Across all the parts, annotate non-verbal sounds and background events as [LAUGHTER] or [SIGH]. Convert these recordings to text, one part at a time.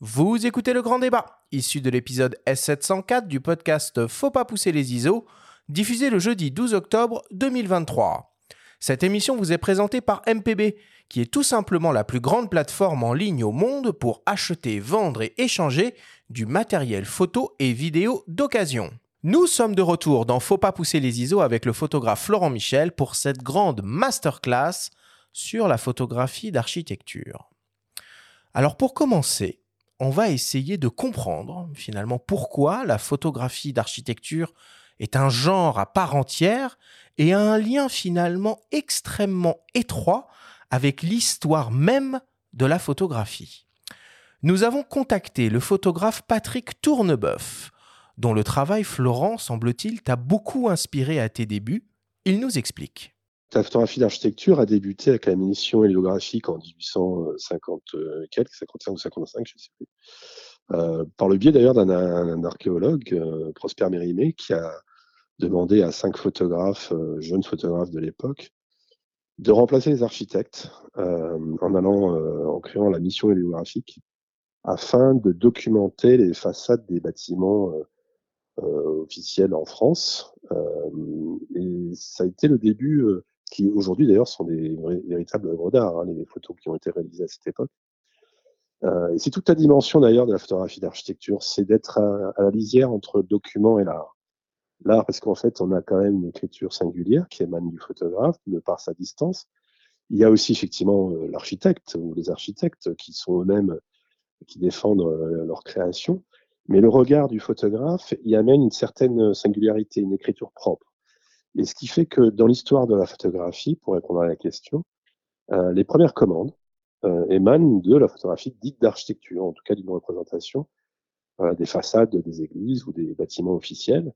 Vous écoutez le grand débat, issu de l'épisode S704 du podcast Faut pas pousser les ISO, diffusé le jeudi 12 octobre 2023. Cette émission vous est présentée par MPB, qui est tout simplement la plus grande plateforme en ligne au monde pour acheter, vendre et échanger du matériel photo et vidéo d'occasion. Nous sommes de retour dans Faut pas pousser les ISO avec le photographe Florent Michel pour cette grande masterclass sur la photographie d'architecture. Alors pour commencer, on va essayer de comprendre finalement pourquoi la photographie d'architecture est un genre à part entière et a un lien finalement extrêmement étroit avec l'histoire même de la photographie. Nous avons contacté le photographe Patrick Tourneboeuf, dont le travail Florent, semble-t-il, t'a beaucoup inspiré à tes débuts. Il nous explique. La photographie d'architecture a débuté avec la mission héliographique en 1850 quelques, 55 ou 55, je ne sais plus. Euh, par le biais d'ailleurs d'un archéologue, euh, Prosper Mérimée, qui a demandé à cinq photographes, euh, jeunes photographes de l'époque, de remplacer les architectes en allant en créant la mission héliographique afin de documenter les façades des bâtiments officiels en France. et ça a été le début qui aujourd'hui d'ailleurs sont des véritables œuvres d'art, hein, les photos qui ont été réalisées à cette époque. Euh, et c'est toute la dimension d'ailleurs de la photographie d'architecture, c'est d'être à, la lisière entre le document et l'art. L'art, parce qu'en fait, on a quand même une écriture singulière qui émane du photographe de par sa distance. Il y a aussi effectivement euh, l'architecte ou les architectes qui sont eux-mêmes qui défendent euh, leur création. Mais le regard du photographe y amène une certaine singularité, une écriture propre. Et ce qui fait que dans l'histoire de la photographie, pour répondre à la question, euh, les premières commandes euh, émanent de la photographie dite d'architecture, en tout cas d'une représentation euh, des façades des églises ou des bâtiments officiels,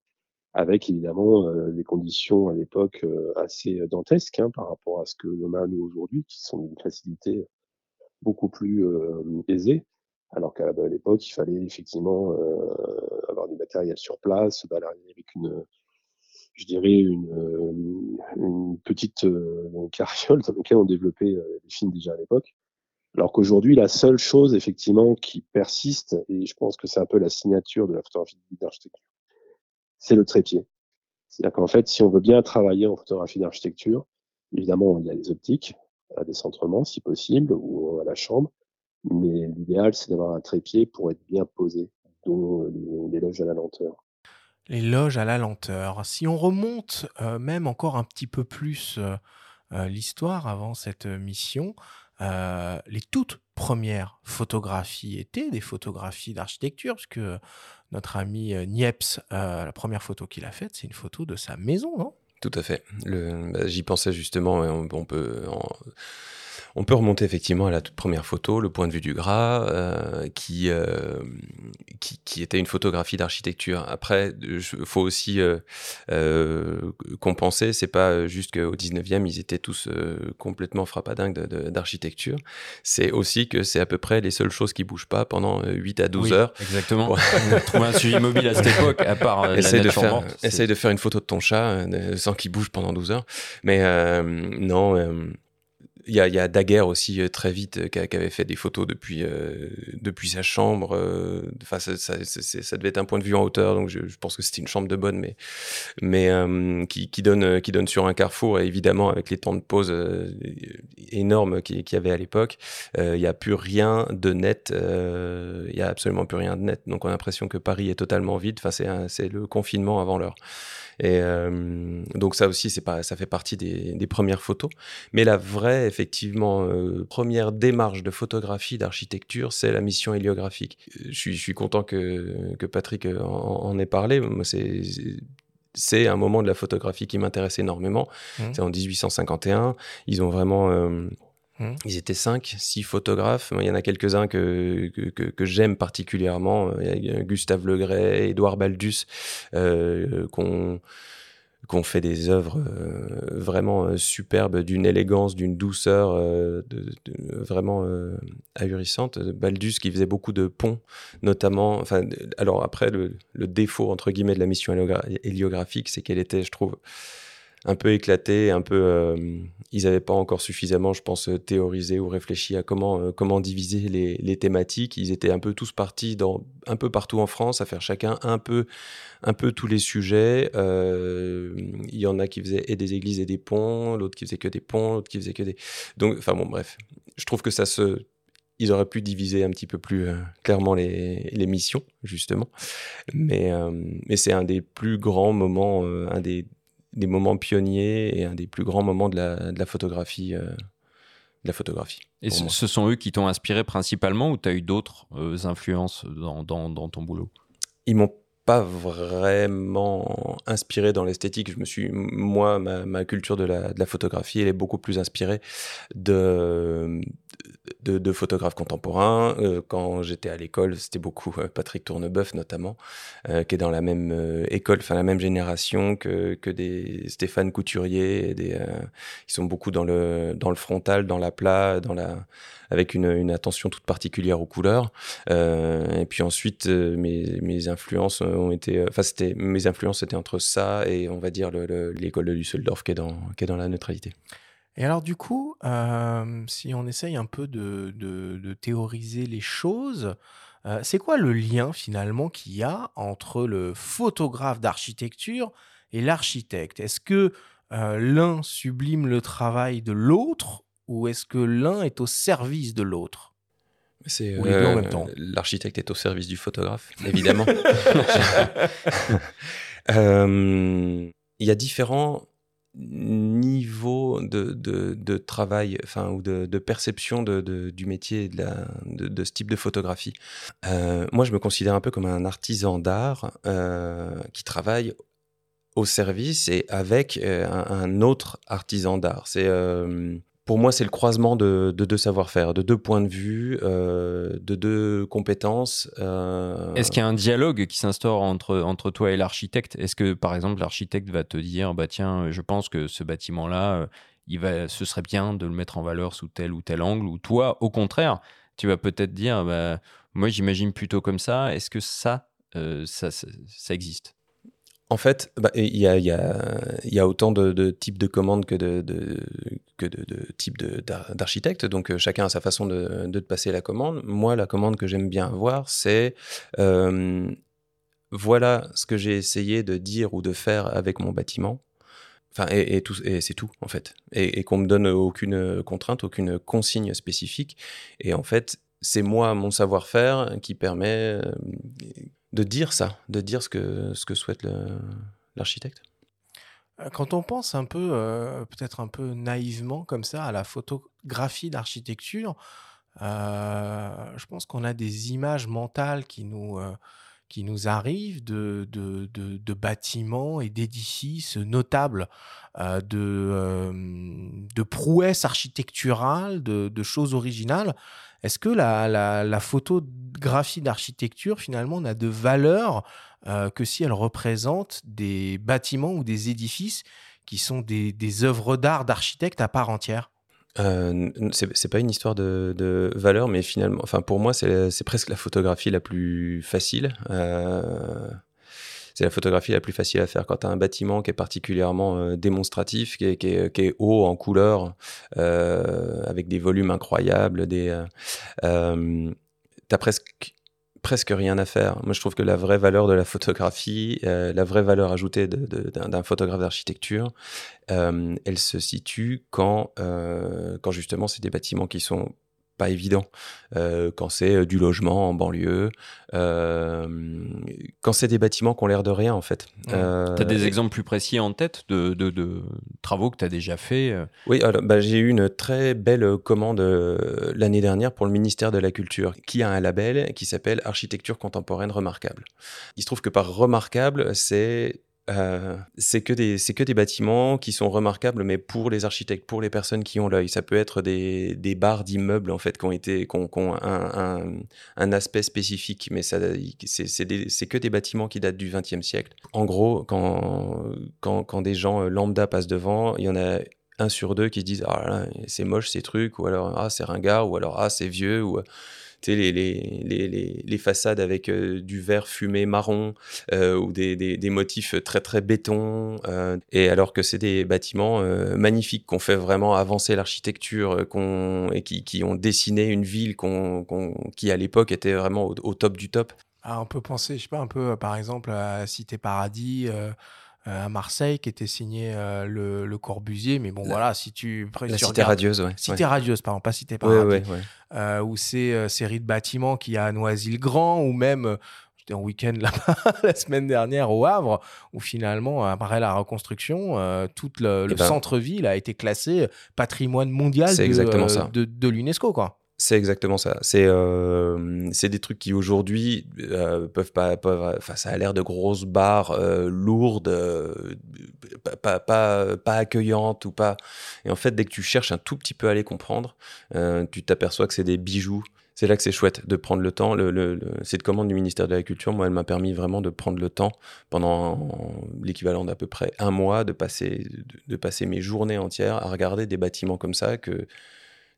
avec évidemment euh, des conditions à l'époque euh, assez dantesques hein, par rapport à ce que l'on a nous aujourd'hui, qui sont d'une facilité beaucoup plus aisée. Alors qu'à l'époque, il fallait effectivement avoir du matériel sur place, se balader avec une, je dirais, une, euh, une petite euh, carriole dans laquelle on développait euh, les films déjà à l'époque. Alors qu'aujourd'hui, la seule chose, effectivement, qui persiste, et je pense que c'est un peu la signature de la photographie d'architecture, c'est le trépied. C'est-à-dire qu'en fait, si on veut bien travailler en photographie d'architecture, évidemment, il y a les optiques, à décentrement, si possible, ou à la chambre. Mais l'idéal, c'est d'avoir un trépied pour être bien posé, dont l'éloge à la lenteur. L'éloge à la lenteur. Si on remonte euh, même encore un petit peu plus euh, euh, l'histoire avant cette mission, les toutes premières photographies étaient des photographies d'architecture, parce que notre ami Niepce, la première photo qu'il a faite, c'est une photo de sa maison, non? Tout à fait. Bah, j'y pensais justement, on, on peut... On peut remonter effectivement à la toute première photo, le point de vue du gras, euh, qui, euh, qui, qui, était une photographie d'architecture. Après, il faut aussi euh, compenser, c'est pas juste qu'au 19e, ils étaient tous complètement frappadingues d'architecture. C'est aussi que c'est à peu près les seules choses qui bougent pas pendant 8 à 12 oui, heures. Exactement. Pour... [LAUGHS] Trouver un suivi mobile à cette [LAUGHS] époque, à part essaye de faire, morte, essaye de faire une photo de ton chat sans qu'il bouge pendant 12 heures. Mais non il y a, y a Daguerre aussi euh, très vite euh, qui, avait fait des photos depuis euh, depuis sa chambre. euh, Enfin, ça, ça, ça devait être un point de vue en hauteur, donc je, je pense que c'était une chambre de bonne, mais mais euh, qui, qui donne qui donne sur un carrefour. Et évidemment, avec les temps de pause euh, énormes qu'il y avait à l'époque, il y a plus rien de net. Il y a absolument plus rien de net. Donc on a l'impression que Paris est totalement vide. Enfin, c'est le confinement avant l'heure. Et euh, donc ça aussi, c'est pas, ça fait partie des, des premières photos. Mais la vraie, effectivement, euh, première démarche de photographie d'architecture, c'est la mission héliographique. Je suis, je suis content que, que Patrick en, en ait parlé. Moi, c'est c'est un moment de la photographie qui m'intéresse énormément. Mmh. C'est en 1851. Ils ont vraiment euh, Mmh. ils étaient cinq, six photographes. Il y en a quelques-uns que, que, j'aime particulièrement. Il y a Gustave Legray, Édouard Baldus, euh, qu'on fait des œuvres euh, vraiment euh, superbes, d'une élégance, d'une douceur euh, vraiment ahurissante. Baldus qui faisait beaucoup de ponts, notamment. Enfin, alors après, le, le défaut entre guillemets de la mission héliogra- héliographique, c'est qu'elle était, je trouve, un peu éclaté, un peu. euh, ils n'avaient pas encore suffisamment, je pense, euh, théorisé ou réfléchi à comment euh, comment diviser les, les thématiques. Ils étaient un peu tous partis dans un peu partout en France à faire chacun un peu un peu tous les sujets. Euh, Il y en a qui faisaient et des églises et des ponts, l'autre qui faisait que des ponts, l'autre qui faisait que des. Donc, enfin bon, bref. Je trouve que ça se. Ils auraient pu diviser un petit peu plus euh, clairement les, les missions, justement. Mais, euh, mais c'est un des plus grands moments, euh, un des, des moments pionniers et un des plus grands moments de la, de la photographie. euh, de la photographie. Et ce, sont eux qui t'ont inspiré principalement ou tu as eu d'autres euh, influences dans, dans, dans ton boulot? Ils m'ont pas vraiment inspiré dans l'esthétique. Je me suis, moi, ma, ma culture de la, de la photographie, elle est beaucoup plus inspirée de, de, photographes contemporains. Euh, quand j'étais à l'école, c'était beaucoup euh, Patrick Tournebeuf notamment, euh, qui est dans la même école, enfin la même génération que, que des Stéphane Couturier. Et ils sont beaucoup dans le, dans le frontal, dans la plat, dans la, avec une, attention toute particulière aux couleurs. Et puis ensuite, mes, mes influences ont été, enfin mes influences étaient entre ça et on va dire le- le- l'école de Düsseldorf qui est dans, qui est dans la neutralité. Et alors du coup, euh, si on essaye un peu de, de- de théoriser les choses, euh, c'est quoi le lien finalement qu'il y a entre le photographe d'architecture et l'architecte? Est-ce que euh, l'un sublime le travail de l'autre ou est-ce que l'un est au service de l'autre? C'est. L'architecte est au service du photographe, évidemment. [LAUGHS] Il y a différents niveaux de, de, travail, enfin, ou de, de perception du métier de, ce type de photographie. Euh, moi, je me considère un peu comme un artisan d'art euh, qui travaille au service et avec euh, un, autre artisan d'art. C'est pour moi, c'est le croisement de, de deux savoir-faire, de deux points de vue, euh, de deux compétences. euh, Est-ce qu'il y a un dialogue qui s'instaure entre, entre toi et l'architecte? Est-ce que, par exemple, l'architecte va te dire, bah tiens, je pense que ce bâtiment-là, euh, ce serait bien de le mettre en valeur sous tel ou tel angle, ou toi, au contraire, tu vas peut-être dire, bah, moi, j'imagine plutôt comme ça. Est-ce que ça, ça, ça existe? En fait, bah, il y, a, y, a, y a autant de, de types de commandes que de, de- que de, de types d'architectes. Donc, euh, chacun a sa façon de, te passer la commande. Moi, la commande que j'aime bien avoir, c'est euh, voilà ce que j'ai essayé de dire ou de faire avec mon bâtiment. Enfin, et, et c'est tout, en fait. Et, et qu'on me donne aucune contrainte, aucune consigne spécifique. Et en fait, c'est moi, mon savoir-faire, qui permet euh, de dire ça, de dire ce que, ce que souhaite l'architecte? Euh, Quand on pense un peu, euh, peut-être un peu naïvement comme ça, à la photographie d'architecture, euh, je pense qu'on a des images mentales qui nous, qui nous arrivent de, de, de- de bâtiments et d'édifices notables, de, de prouesses architecturales, de, de choses originales. Est-ce que la, photographie d'architecture, finalement, n'a de valeur euh, que si elle représente des bâtiments ou des édifices qui sont des, œuvres d'art d'architectes à part entière? Euh, c'est pas une histoire de, valeur, mais finalement, enfin pour moi, c'est c'est presque la photographie la plus facile. Euh, c'est la photographie la plus facile à faire quand tu as un bâtiment qui est particulièrement euh, démonstratif, qui est, qui est- qui est haut en couleur, euh, avec des volumes incroyables, des, euh, euh, t'as presque presque rien à faire. Moi, je trouve que la vraie valeur de la photographie, la vraie valeur ajoutée d'un photographe d'architecture, elle se situe quand, quand justement c'est des bâtiments qui sont pas évidents, Euh, quand c'est euh, du logement en banlieue, euh, quand c'est des bâtiments qui ont l'air de rien en fait. Ouais. Euh, Tu as des exemples plus précis en tête de, de, de travaux que tu as déjà fait Oui, alors, bah, j'ai eu une très belle commande l'année dernière pour le ministère de la Culture, qui a un label qui s'appelle Architecture contemporaine remarquable. Il se trouve que par remarquable, c'est euh, c'est que des c'est que des bâtiments qui sont remarquables, mais pour les architectes, pour les personnes qui ont l'œil. Ça peut être des, des barres d'immeubles en fait qui ont été qui ont, un, un, aspect spécifique, mais ça c'est que des bâtiments qui datent du XXe siècle. En gros, quand quand quand des gens euh, lambda passent devant, il y en a un sur deux qui se disent ah c'est moche ces trucs ou alors ah c'est ringard ou alors ah c'est vieux ou les, les, les, les, façades avec du verre fumé marron ou des, des, motifs très très béton. et alors que c'est des bâtiments magnifiques qu'on fait vraiment avancer l'architecture et qui, qui, ont dessiné une ville qui à l'époque était vraiment au, top du top. Ah, on peut penser, je sais pas, un peu par exemple à Cité Paradis. Euh, à Marseille qui était signé euh, le, Corbusier. Mais bon, voilà, si tu. La Cité Radieuse, ouais. Cité Radieuse, pardon, pas Cité Paradis. Euh, ou ces séries de bâtiments qu'il y a à Noisy-le-Grand, ou même j'étais en week-end [LAUGHS] là-bas la semaine dernière au Havre, où finalement, après la reconstruction, tout le, eh ben centre-ville a été classé patrimoine mondial de, de, de l'UNESCO. quoi. C'est exactement ça. C'est euh, des trucs qui aujourd'hui euh, peuvent pas. Enfin, ça a l'air de grosses barres euh, lourdes, pas, pas, pas, accueillantes ou pas. Et en fait, dès que tu cherches un tout petit peu à les comprendre, tu t'aperçois que c'est des bijoux. C'est là que c'est chouette de prendre le temps. Le, cette commande du ministère de l'Agriculture, moi, elle m'a permis vraiment de prendre le temps pendant l'équivalent d'à peu près un mois de passer, de passer mes journées entières à regarder des bâtiments comme ça que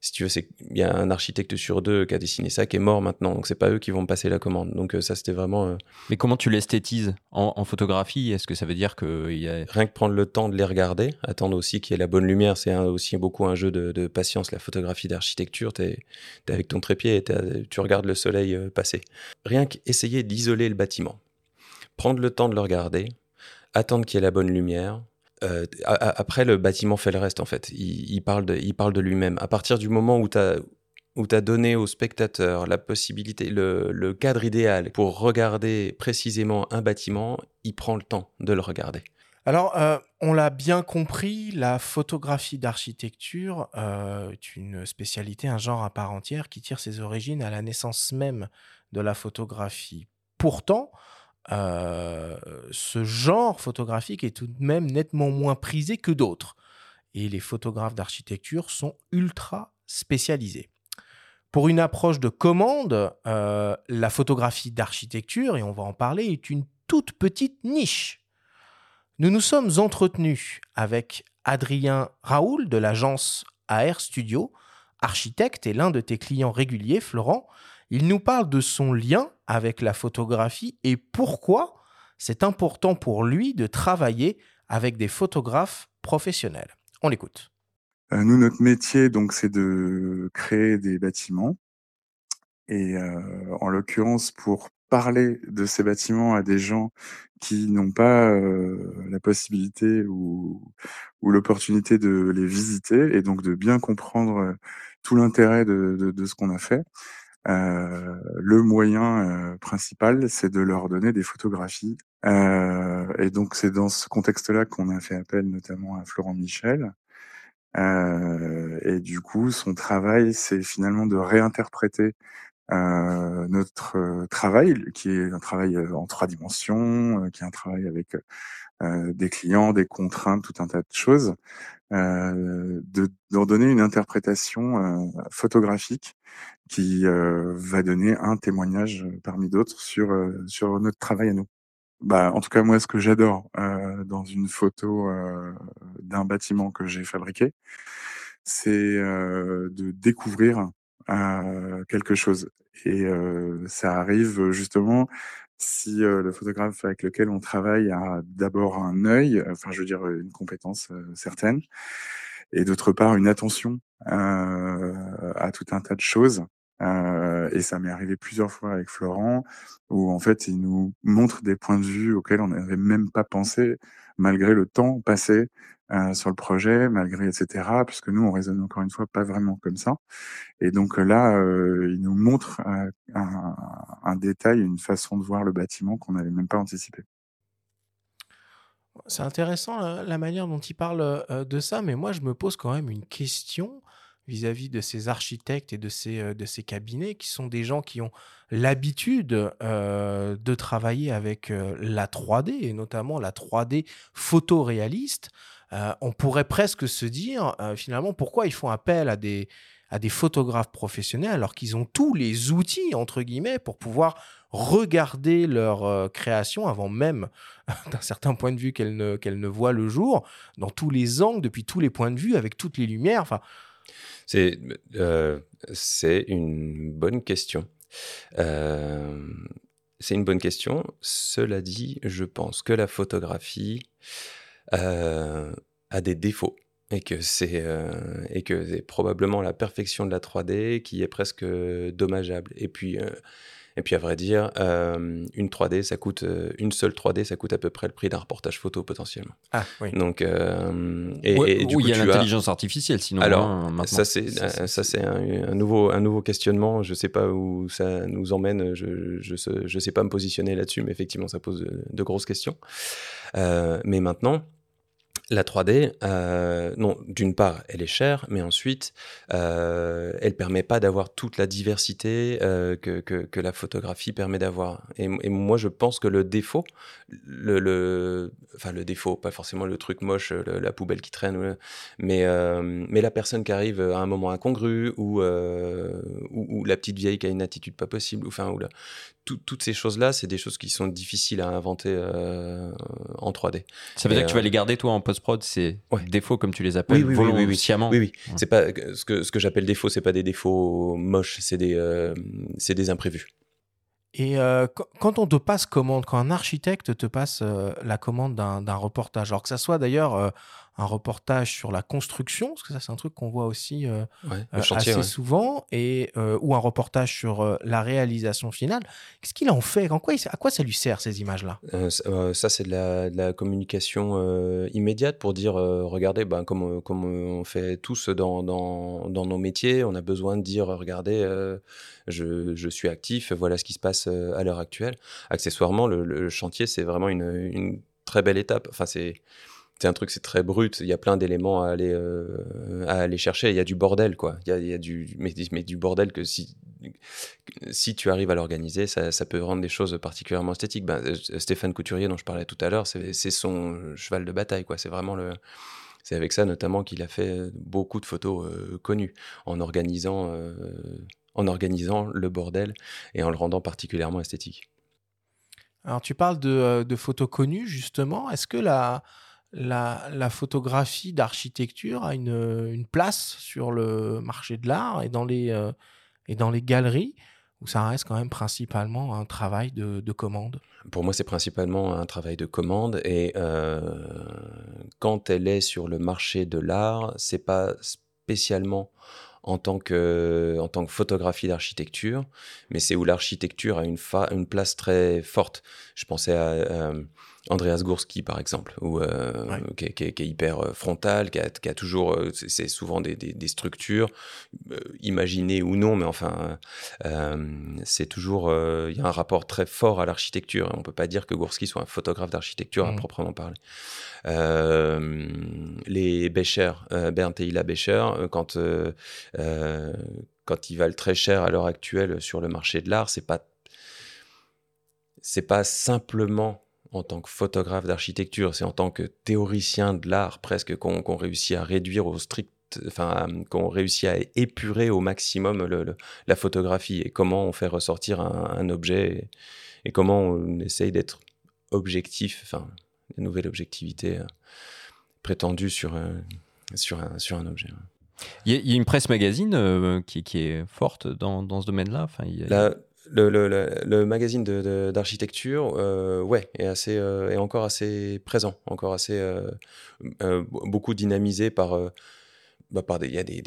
si tu veux, c'est il y a un architecte sur deux qui a dessiné ça qui est mort maintenant, donc c'est pas eux qui vont me passer la commande. Donc euh, ça, c'était vraiment. Euh, Mais comment tu l'esthétises en, photographie? Est-ce que ça veut dire que y a... rien que prendre le temps de les regarder, attendre aussi qu'il y ait la bonne lumière, c'est aussi beaucoup un jeu de, patience. La photographie d'architecture, tu es, avec ton trépied et tu regardes le soleil euh, passer. Rien qu'essayer d'isoler le bâtiment, prendre le temps de le regarder, attendre qu'il y ait la bonne lumière, euh, après, le bâtiment fait le reste, en fait. Il, parle de, lui-même. À partir du moment où tu as où tu as donné au spectateur la possibilité, le, cadre idéal pour regarder précisément un bâtiment, il prend le temps de le regarder. Alors, euh, on l'a bien compris, la photographie d'architecture euh, est une spécialité, un genre à part entière qui tire ses origines à la naissance même de la photographie. Pourtant, euh, ce genre photographique est tout de même nettement moins prisé que d'autres. Et les photographes d'architecture sont ultra spécialisés. Pour une approche de commande, euh, la photographie d'architecture, et on va en parler, est une toute petite niche. Nous nous sommes entretenus avec Adrien Raoul de l'agence AR Studio, architecte et l'un de tes clients réguliers, Florent, il nous parle de son lien avec la photographie et pourquoi c'est important pour lui de travailler avec des photographes professionnels. On l'écoute. Euh, nous, notre métier, donc, c'est de créer des bâtiments. Et euh, en l'occurrence, pour parler de ces bâtiments à des gens qui n'ont pas euh, la possibilité ou, l'opportunité de les visiter et donc de bien comprendre tout l'intérêt de, ce qu'on a fait, le moyen euh, principal, c'est de leur donner des photographies. Euh, et donc, c'est dans ce contexte-là qu'on a fait appel notamment à Florent Michel. et du coup, son travail, c'est finalement de réinterpréter notre travail, qui est un travail en trois dimensions, qui est un travail avec des clients, des contraintes, tout un tas de choses, euh, de d'en donner une interprétation photographique qui euh, va donner un témoignage euh, parmi d'autres sur, euh, sur notre travail à nous. Bah, en tout cas, moi, ce que j'adore dans une photo d'un bâtiment que j'ai fabriqué, c'est de découvrir quelque chose. Et ça arrive justement si le photographe avec lequel on travaille a d'abord un œil, enfin je veux dire une compétence certaine, et d'autre part une attention à tout un tas de choses euh, et ça m'est arrivé plusieurs fois avec Florent, où en fait, il nous montre des points de vue auxquels on n'avait même pas pensé, malgré le temps passé euh, sur le projet, malgré etc. Puisque nous, on raisonne encore une fois pas vraiment comme ça. Et donc là, euh, il nous montre un, détail, une façon de voir le bâtiment qu'on n'avait même pas anticipé. C'est intéressant la, manière dont il parle de ça, mais moi je me pose quand même une question vis-à-vis de ces architectes et de ces, euh, de ces cabinets qui sont des gens qui ont l'habitude euh, de travailler avec euh, la 3D et notamment la 3D photoréaliste. On pourrait presque se dire finalement pourquoi ils font appel à des, à des photographes professionnels alors qu'ils ont tous les outils entre guillemets pour pouvoir regarder leur création avant même [LAUGHS] d'un certain point de vue qu'elle ne, ne voit le jour dans tous les angles depuis tous les points de vue avec toutes les lumières C'est euh, une bonne question. Euh, c'est une bonne question. Cela dit, je pense que la photographie euh, a des défauts et que c'est et que c'est probablement la perfection de la 3D qui est presque dommageable. Et puis et puis à vrai dire, euh, une 3D, ça coûte euh, une seule 3D, ça coûte à peu près le prix d'un reportage photo potentiellement. Ah oui. Donc euh, et, et, du coup, il y a l'intelligence artificielle, sinon. Alors hein, ça c'est ça c'est un, un, nouveau un nouveau questionnement. Je sais pas où ça nous emmène. Je je sais, je sais pas me positionner là-dessus, mais effectivement ça pose de, de grosses questions. mais maintenant la 3D, euh, non, d'une part, elle est chère, mais ensuite, euh, elle permet pas d'avoir toute la diversité euh, que, la photographie permet d'avoir. Et, moi, je pense que le défaut, le, enfin le défaut, pas forcément le truc moche, la poubelle qui traîne, mais, euh, mais la personne qui arrive à un moment incongru ou, ou, la petite vieille qui a une attitude pas possible, ou enfin, ou là, tout, toutes ces choses-là, c'est des choses qui sont difficiles à inventer euh, en 3D. Ça veut Et, dire que tu vas euh, les garder toi en post-prod, ces Ouais. défauts comme tu les appelles, Oui, oui, oui, oui, oui. volontiers. Oui, oui. Ouais. C'est pas ce que ce que j'appelle défaut, c'est pas des défauts moches, c'est des euh, c'est des imprévus. Et euh, qu- quand on te passe commande, quand un architecte te passe euh, la commande d'un d'un reportage, alors que ça soit d'ailleurs euh, un reportage sur la construction, parce que ça c'est un truc qu'on voit aussi euh, Ouais, euh, chantier. assez ouais. souvent, et, euh, ou un reportage sur la réalisation finale, qu'est-ce qu'il en fait? En quoi, À quoi ça lui sert ces images-là? Ça, ça, c'est de la, de la communication immédiate pour dire, regardez, ben, comme, comme on fait tous dans, dans, dans nos métiers, on a besoin de dire, regardez, je, je suis actif, voilà ce qui se passe à l'heure actuelle. Accessoirement, le, le chantier, c'est vraiment une, une très belle étape. Enfin, c'est c'est un truc, c'est très brut. Il y a plein d'éléments à aller euh, chercher. Il y a du bordel, quoi. Il y a, du mais, du bordel que si tu arrives à l'organiser, ça, peut rendre des choses particulièrement esthétiques. Ben, euh, Stéphane Couturier, dont je parlais tout à l'heure, c'est son cheval de bataille, quoi. C'est vraiment le c'est avec ça notamment qu'il a fait beaucoup de photos euh, connues en organisant euh, en organisant le bordel et en le rendant particulièrement esthétique. Alors tu parles de, euh, de photos connues justement, est-ce que la, la, photographie d'architecture a une, place sur le marché de l'art et dans les, euh, et dans les galeries ou ça reste quand même principalement un travail de, de commande? Pour moi, c'est principalement un travail de commande et euh, quand elle est sur le marché de l'art, c'est pas spécialement en tant que, en tant que photographie d'architecture, mais c'est où l'architecture a une, fa- une place très forte. Je pensais à euh, Andreas Gursky, par exemple, où, euh, Ouais. qui, est, qui est- qui est hyper euh, frontal, qui a, qui a toujours, euh, c'est souvent des, des, des structures, euh, imaginées ou non, mais enfin, euh, c'est toujours, il y a un rapport très fort à l'architecture. On peut pas dire que Gursky soit un photographe d'architecture à Mhm. proprement parler. Les Becher, Bernd et Hila Becher, quand quand ils valent très cher à l'heure actuelle sur le marché de l'art, c'est pas c'est pas simplement en tant que photographe d'architecture, c'est en tant que théoricien de l'art presque qu'on réussit à réduire au strict, enfin qu'on réussit à épurer au maximum le- le- la photographie et comment on fait ressortir un, un objet et, et comment on essaye d'être objectif, enfin une nouvelle objectivité euh, prétendue sur euh, sur un sur un objet. Il y, a- il y a une presse magazine euh, qui, qui est forte dans, dans ce domaine-là. Enfin, a- La- le, le, le, magazine d'architecture, euh, ouais, est, assez, euh, est encore assez présent, encore assez euh, beaucoup dynamisé par, bah, par il y a des,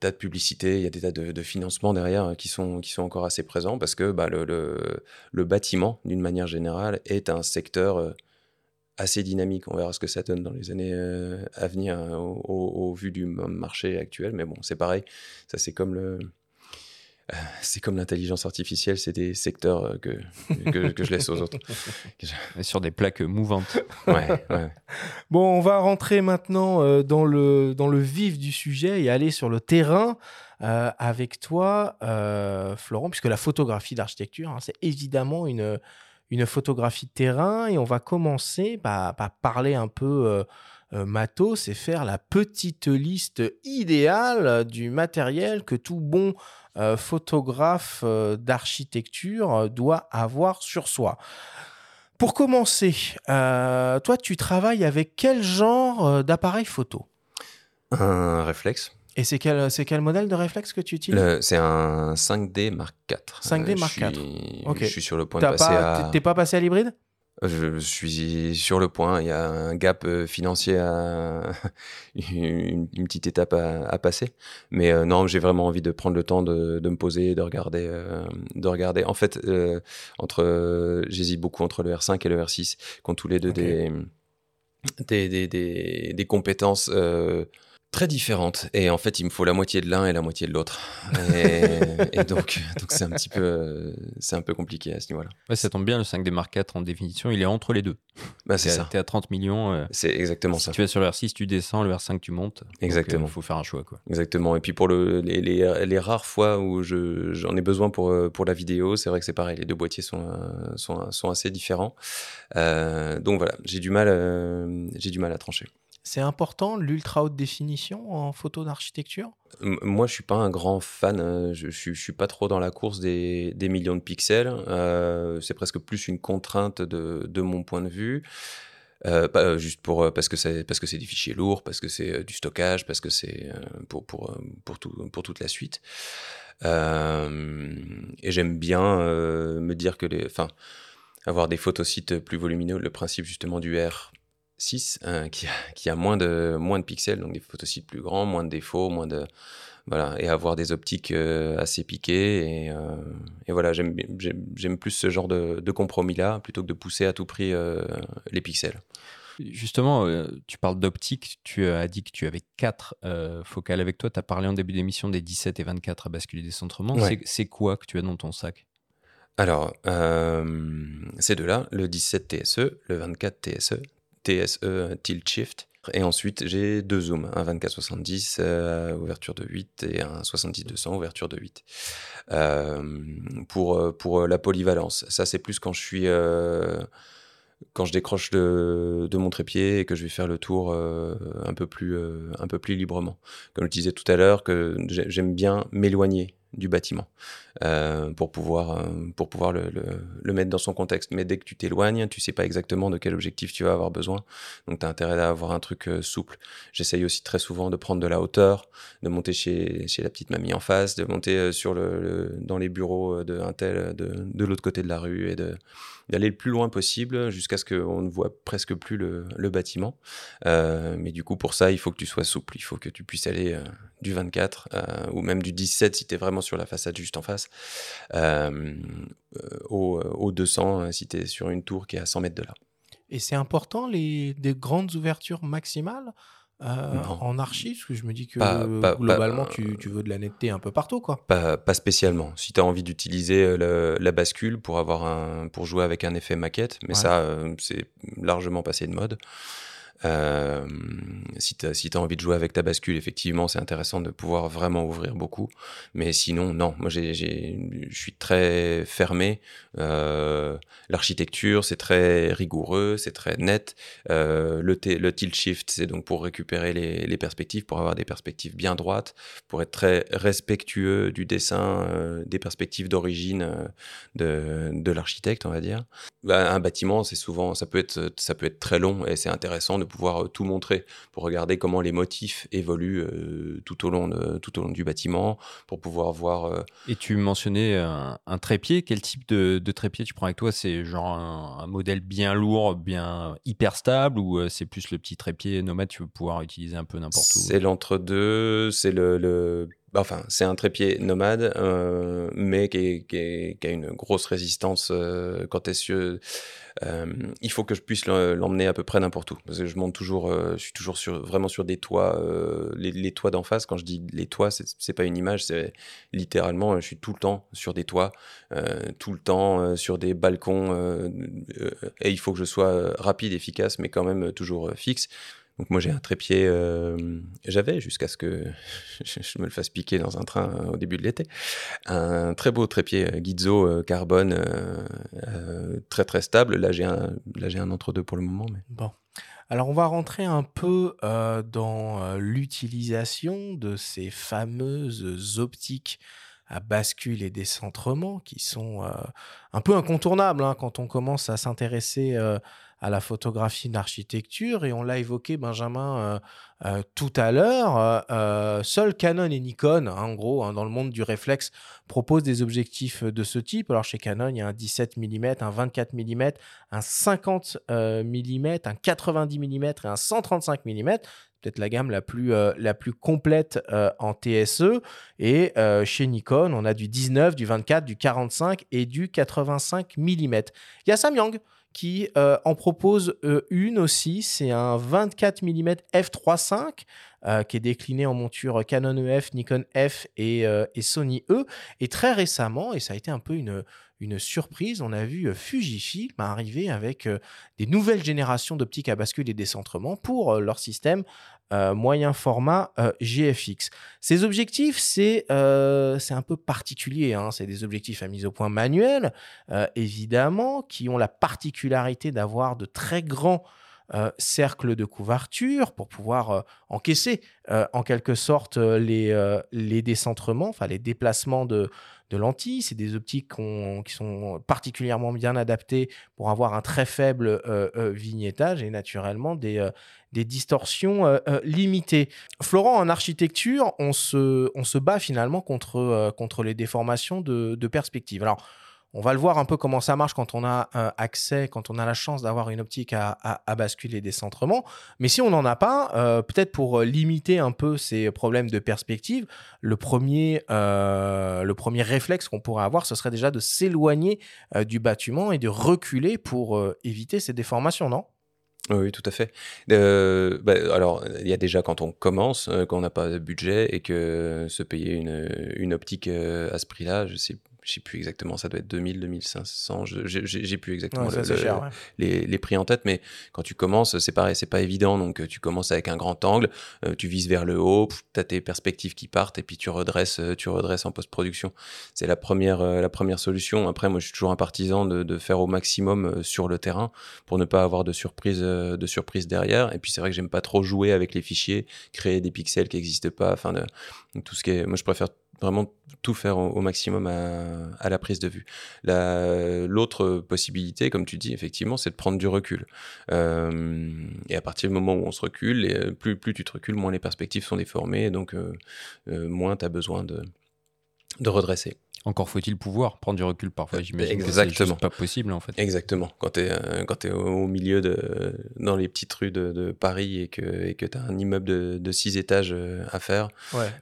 tas de publicités, il y a des tas de, de financements derrière hein, qui sont, qui sont encore assez présents parce que bah, le, bâtiment, d'une manière générale, est un secteur assez dynamique. On verra ce que ça donne dans les années à venir hein, au, au- vu du marché actuel, mais bon, c'est pareil, ça c'est comme le c'est comme l'intelligence artificielle, c'est des secteurs euh, que, que, que je laisse aux autres. [LAUGHS] sur des plaques mouvantes. Ouais, ouais. Bon, on va rentrer maintenant euh, dans, le, dans le vif du sujet et aller sur le terrain euh, avec toi, euh, Florent, puisque la photographie d'architecture, hein, c'est évidemment une, une photographie de terrain et on va commencer bah, par parler un peu euh, euh, matos et faire la petite liste idéale du matériel que tout bon euh, photographe euh, d'architecture euh, doit avoir sur soi. Pour commencer, toi, tu travailles avec quel genre d'appareil photo? Un réflexe, Et c'est quel, modèle de réflexe que tu utilises? C'est un 5D Mark IV. 5D Euh, Mark je suis- IV. Ok. Je suis sur le point de passer pas, à. T'es pas passé à l'hybride? Je suis sur le point. Il y a un gap euh, financier, à... [LAUGHS] une, une petite étape à, à passer. Mais euh, non, j'ai vraiment envie de prendre le temps de, de me poser, de regarder, euh, de regarder. En fait, euh, entre, j'hésite beaucoup entre le R5 et le R6, qui ont tous les deux des, des, des compétences. Euh, très différentes et en fait il me faut la moitié de l'un et la moitié de l'autre et, [LAUGHS] et donc donc c'est un petit peu euh, c'est un peu compliqué à ce niveau-là Ouais, ça tombe bien, le 5D Mark IV en définition, il est entre les deux. bah c'est ça T'es à 30 millions. euh, c'est exactement si ça tu vas sur le R6, tu descends, le R5, tu montes. Donc, Exactement. euh, faut faire un choix. Quoi. Exactement. Et puis pour le, les, les, les rares fois où je, j'en ai besoin pour, euh, pour la vidéo, c'est vrai que c'est pareil, les deux boîtiers sont, euh, sont, sont assez différents. Euh, donc voilà, j'ai du, mal, euh, j'ai du mal à trancher. C'est important l'ultra haute définition en photo d'architecture? Moi, je suis pas un grand fan. euh, Je, je, suis- je suis pas trop dans la course des, millions de pixels. Euh, c'est presque plus une contrainte de, mon point de vue. Euh, euh, juste pour parce que c'est parce que c'est des fichiers lourds, parce que c'est du stockage, parce que c'est pour pour pour tout pour toute la suite. Et j'aime bien me dire que les, enfin, avoir des photosites plus volumineux. Le principe justement du R6 hein, qui a [LAUGHS] qui a moins de moins de pixels, donc des photosites plus grands, moins de défauts, moins de voilà, et avoir des optiques euh, assez piquées. Et, euh, et voilà, j'aime plus ce genre de, de compromis-là plutôt que de pousser à tout prix euh, les pixels. Justement, tu parles d'optique, tu as dit que tu avais 4 focales avec toi. Tu as parlé en début d'émission des 17 et 24 à basculer décentrement. Ouais. C'est- C'est quoi que tu as dans ton sac? Alors, euh, ces deux-là, le 17 TSE, le 24 TSE, TSE Tilt Shift. Et ensuite, j'ai deux zooms, un 24-70, euh, ouverture de 8, et un 70-200, ouverture de 8. Euh, pour, euh, la polyvalence. Ça, c'est plus quand je suis... quand je décroche de, de mon trépied et que je vais faire le tour un, peu plus, un peu plus librement. Comme je disais tout à l'heure, que j'ai- j'aime bien m'éloigner du bâtiment euh, pour pouvoir, euh, pour pouvoir le, mettre dans son contexte. Mais dès que tu t'éloignes, tu sais pas exactement de quel objectif tu vas avoir besoin. Donc tu as intérêt à avoir un truc euh, souple. J'essaye aussi très souvent de prendre de la hauteur, de monter chez, chez la petite mamie en face, de monter sur le, dans les bureaux euh, de un tel de, de l'autre côté de la rue et d'aller le plus loin possible jusqu'à ce qu'on ne voit presque plus le, le bâtiment. Mais du coup, pour ça, il faut que tu sois souple. Il faut que tu puisses aller du 24 euh, ou même du 17 si tu es vraiment sur la façade juste en face, euh, euh, au, au 200 euh, si tu es sur une tour qui est à 100 mètres de là. Et c'est important les des grandes ouvertures maximales euh, en archi Parce que je me dis que Pas- pas- globalement, pas- tu, tu veux de la netteté un peu partout, quoi. Pas, spécialement. Si tu as envie d'utiliser la bascule pour, avoir un, pour jouer avec un effet maquette, mais Ouais. ça, c'est largement passé de mode. Euh, si tu as, envie de jouer avec ta bascule, effectivement, c'est intéressant de pouvoir vraiment ouvrir beaucoup. Mais sinon, non. Moi, je suis très fermé. Euh, L'architecture, c'est très rigoureux, c'est très net. Euh, le, tilt shift, c'est donc pour récupérer les, perspectives, pour avoir des perspectives bien droites, pour être très respectueux du dessin, des perspectives d'origine de, de l'architecte, on va dire. Bah, un bâtiment, c'est souvent, ça peut être, ça peut être très long et c'est intéressant de pouvoir euh, tout montrer pour regarder comment les motifs évoluent euh, tout au long de, tout au long du bâtiment, pour pouvoir voir. euh, Et tu mentionnais un, un trépied. Quel type de, de trépied tu prends avec toi? C'est genre un, un modèle bien lourd, bien hyper stable ou c'est plus le petit trépied nomade tu veux pouvoir utiliser un peu n'importe où? C'est l'entre-deux, c'est le, le- bah, Enfin, c'est un trépied nomade, euh, mais qui, est- qui est- qui a une grosse résistance euh, quand sur... euh, il faut que je puisse le- l'emmener à peu près n'importe où. Parce que je monte toujours, euh, je suis toujours sur, vraiment sur des toits, euh, les, les toits d'en face. Quand je dis les toits, c'est pas une image, c'est littéralement, je suis tout le temps sur des toits, euh, tout le temps euh, sur des balcons, euh, euh, et il faut que je sois euh, rapide, efficace, mais quand même euh, toujours euh, fixe. Donc moi j'ai un trépied, euh, j'avais jusqu'à ce que [LAUGHS] je me le fasse piquer dans un train euh, au début de l'été, un très beau trépied euh, euh, carbone, très très stable. Là j'ai un, là j'ai un entre deux pour le moment, Bon. Alors, on va rentrer un peu dans l'utilisation de ces fameuses optiques à bascule et décentrement qui sont un peu incontournables hein, quand on commence à s'intéresser à la photographie d'architecture et on l'a évoqué, Benjamin, tout à l'heure. seul Canon et Nikon, hein, en gros, hein, dans le monde du réflexe, proposent des objectifs de ce type. Alors chez Canon, il y a un 17 mm, un 24 mm, un 50 mm, un 90 mm et un 135 mm peut-être la gamme la plus, euh, complète euh, en TSE. Et euh, chez Nikon, on a du 19, du 24, du 45 et du 85 mm. Il y a Samyang qui en propose une aussi. C'est un 24 mm f3.5 qui est décliné en monture Canon EF, Nikon F et, et, Sony E. Et très récemment, et ça a été un peu une, une surprise, on a vu Fujifilm arriver avec des nouvelles générations d'optiques à bascule et décentrement pour leur système euh, moyen format euh, GFX. Ces objectifs, c'est euh, un peu particulier. Hein. C'est des objectifs à mise au point manuel, évidemment, qui ont la particularité d'avoir de très grands cercles de couverture pour pouvoir encaisser en quelque sorte les, les décentrements, enfin les déplacements de, de lentilles. C'est des optiques qui sont particulièrement bien adaptées pour avoir un très faible vignettage et naturellement des, des distorsions euh, euh, limitées. Florent, en architecture, on se, on se bat finalement contre, euh, contre les déformations de, de perspective. Alors, on va le voir un peu comment ça marche quand on a accès, quand on a la chance d'avoir une optique à, à, basculer des centrements. Mais si on n'en a pas, peut-être pour limiter un peu ces problèmes de perspective, le premier, le premier réflexe qu'on pourrait avoir, ce serait déjà de s'éloigner du bâtiment et de reculer pour éviter ces déformations, non? Oui, tout à fait. Euh, bah, alors, il y a déjà quand on commence, euh, quand on n'a pas de budget et que se payer une, optique euh, à ce prix-là, je sais je sais plus exactement, ça doit être 2000, 2500, j'ai plus exactement les, les, prix en tête, mais quand tu commences, c'est pareil, c'est pas évident, donc euh, tu commences avec un grand angle, euh, tu vises vers le haut, tu as tes perspectives qui partent et puis tu redresses, euh, tu redresses en post-production. C'est la première, la première solution. Après, moi, je suis toujours un partisan de, de, faire au maximum sur le terrain pour ne pas avoir de surprise, de surprise derrière. Et puis, c'est vrai que j'aime pas trop jouer avec les fichiers, créer des pixels qui n'existent pas, enfin, de, tout ce qui est, moi, je préfère vraiment tout faire au, maximum à, la prise de vue. L'autre possibilité, comme tu dis, effectivement, c'est de prendre du recul. Euh, et à partir du moment où on se recule, et plus, plus tu te recules, moins les perspectives sont déformées, donc euh, euh, moins tu as besoin de, de redresser. Encore faut-il pouvoir prendre du recul parfois, j'imagine. Exactement. C'est pas possible en fait. Exactement. Quand tu es, euh, quand es au milieu de, dans les petites rues de, de Paris et que et que tu as un immeuble de, de six étages euh, à faire,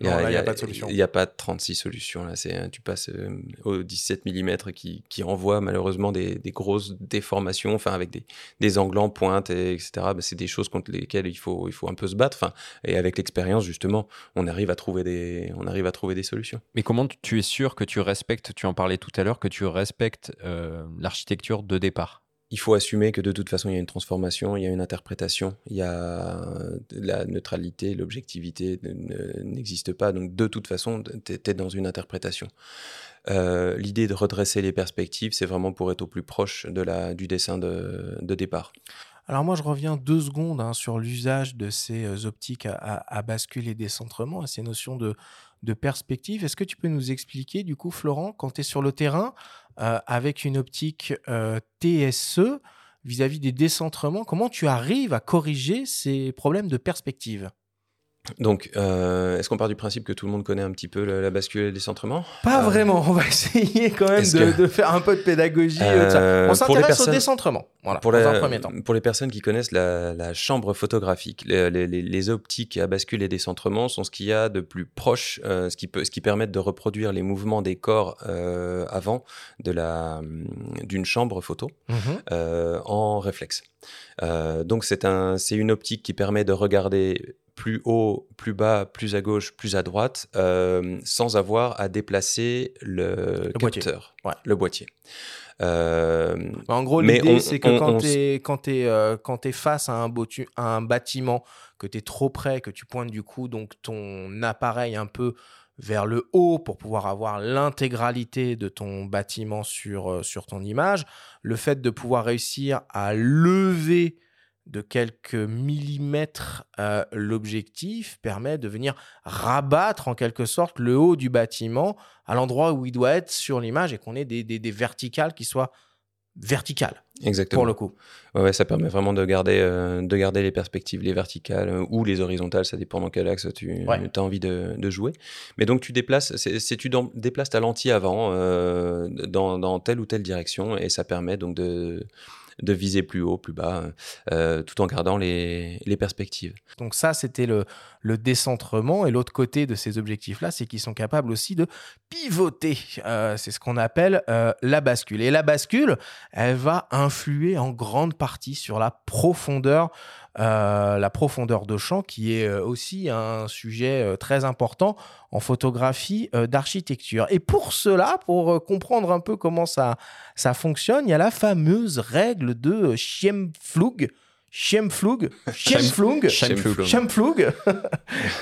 il n'y a, pas de solution. Il n'y a pas de 36 solutions. Là. C'est, tu passes euh, au 17 mm qui, qui envoie malheureusement des, des, grosses déformations, enfin avec des, des angles en pointe, et, etc. Bah, c'est des choses contre lesquelles il faut, il faut un peu se battre. Enfin, et avec l'expérience, justement, on arrive, à trouver des, on arrive à trouver des solutions. Mais comment tu es sûr que tu respectes, tu en parlais tout à l'heure, que tu respectes euh, l'architecture de départ il faut assumer que de toute façon, il y a une transformation, il y a une interprétation, il y a la neutralité, l'objectivité n'existe pas. Donc, de toute façon, tu es, dans une interprétation. Euh, l'idée de redresser les perspectives, c'est vraiment pour être au plus proche de la, du dessin de, départ. Alors moi, je reviens deux secondes hein, sur l'usage de ces euh, optiques à, à, bascule et décentrement, à ces notions de, de perspective. Est-ce que tu peux nous expliquer, du coup, Florent, quand tu es sur le terrain, euh, avec une optique euh, TSE, vis-à-vis des décentrements, comment tu arrives à corriger ces problèmes de perspective? Donc, euh, est-ce qu'on part du principe que tout le monde connaît un petit peu la, bascule et le décentrement Pas vraiment. On va essayer quand même de, faire un peu de pédagogie. Euh, on s'intéresse au décentrement. Voilà, pour, dans un premier temps. pour les personnes qui connaissent la, chambre photographique, les, optiques à bascule et décentrement sont ce qu'il y a de plus proche, euh, ce qui peut, ce qui permet de reproduire les mouvements des corps avant de la d'une chambre photo mhm. en réflexe. donc c'est un, c'est une optique qui permet de regarder plus haut, plus bas, plus à gauche, plus à droite, euh, sans avoir à déplacer le, le capteur, boîtier. le boîtier. Euh, en gros, l'idée, c'est que quand tu es, quand es, euh, es, face à un, à un bâtiment, que tu es trop près, que tu pointes du coup donc ton appareil un peu vers le haut pour pouvoir avoir l'intégralité de ton bâtiment sur, sur ton image, le fait de pouvoir réussir à lever de quelques millimètres euh, l'objectif permet de venir rabattre en quelque sorte le haut du bâtiment à l'endroit où il doit être sur l'image et qu'on ait des, des, verticales qui soient verticale. Exactement. Pour le coup. Ouais, ça permet vraiment de garder, euh, de garder les perspectives, les verticales euh, ou les horizontales, ça dépend dans quel axe tu as envie de, de, jouer. Mais donc tu déplaces, c'est tu déplaces ta lentille avant dans, dans, telle ou telle direction et ça permet donc de, de viser plus haut, plus bas, euh, tout en gardant les, perspectives. Donc ça, c'était le, décentrement. Et l'autre côté de ces objectifs-là, c'est qu'ils sont capables aussi de pivoter. Euh, c'est ce qu'on appelle euh, la bascule. Et la bascule, elle va influer en grande partie sur la profondeur euh, la profondeur de champ, qui est euh, aussi un sujet euh, très important en photographie d'architecture. Et pour cela, pour comprendre un peu comment ça, ça fonctionne, il y a la fameuse règle de Schiemflug, Schemflug, Schemflug,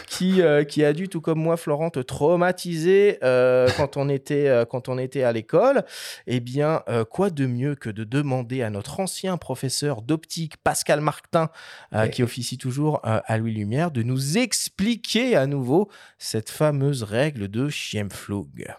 qui, euh, qui a dû, tout comme moi, Florent, te traumatiser euh, quand, on était, euh, quand on était à l'école. Eh bien, quoi de mieux que de demander à notre ancien professeur d'optique, Pascal Martin, qui officie toujours à Louis Lumière, de nous expliquer à nouveau cette fameuse règle de Schemflug.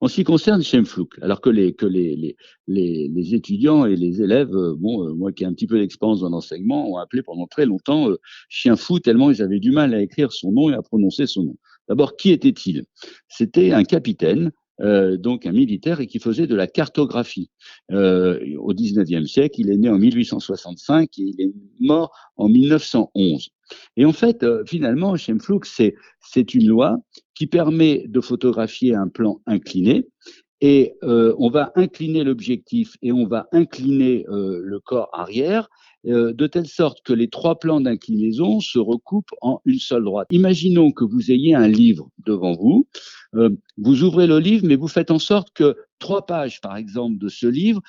En ce qui concerne Schemflug, alors que les, que les, les, les, les étudiants et les élèves, euh, bon, euh, moi qui ai un petit peu d'expérience dans l'enseignement, ont appelé pendant très longtemps euh, chien fou tellement ils avaient du mal à écrire son nom et à prononcer son nom. D'abord, qui était-il? C'était un capitaine euh, donc un militaire, et qui faisait de la cartographie. Euh, au 19e siècle, il est né en 1865 et il est mort en 1911. Et en fait, euh, finalement, Schemflug, c'est, c'est une loi qui permet de photographier un plan incliné et euh, on va incliner l'objectif et on va incliner euh, le corps arrière euh, de telle sorte que les trois plans d'inclinaison se recoupent en une seule droite. Imaginons que vous ayez un livre devant vous, vous ouvrez le livre, mais vous faites en sorte que trois pages, par exemple, de ce livre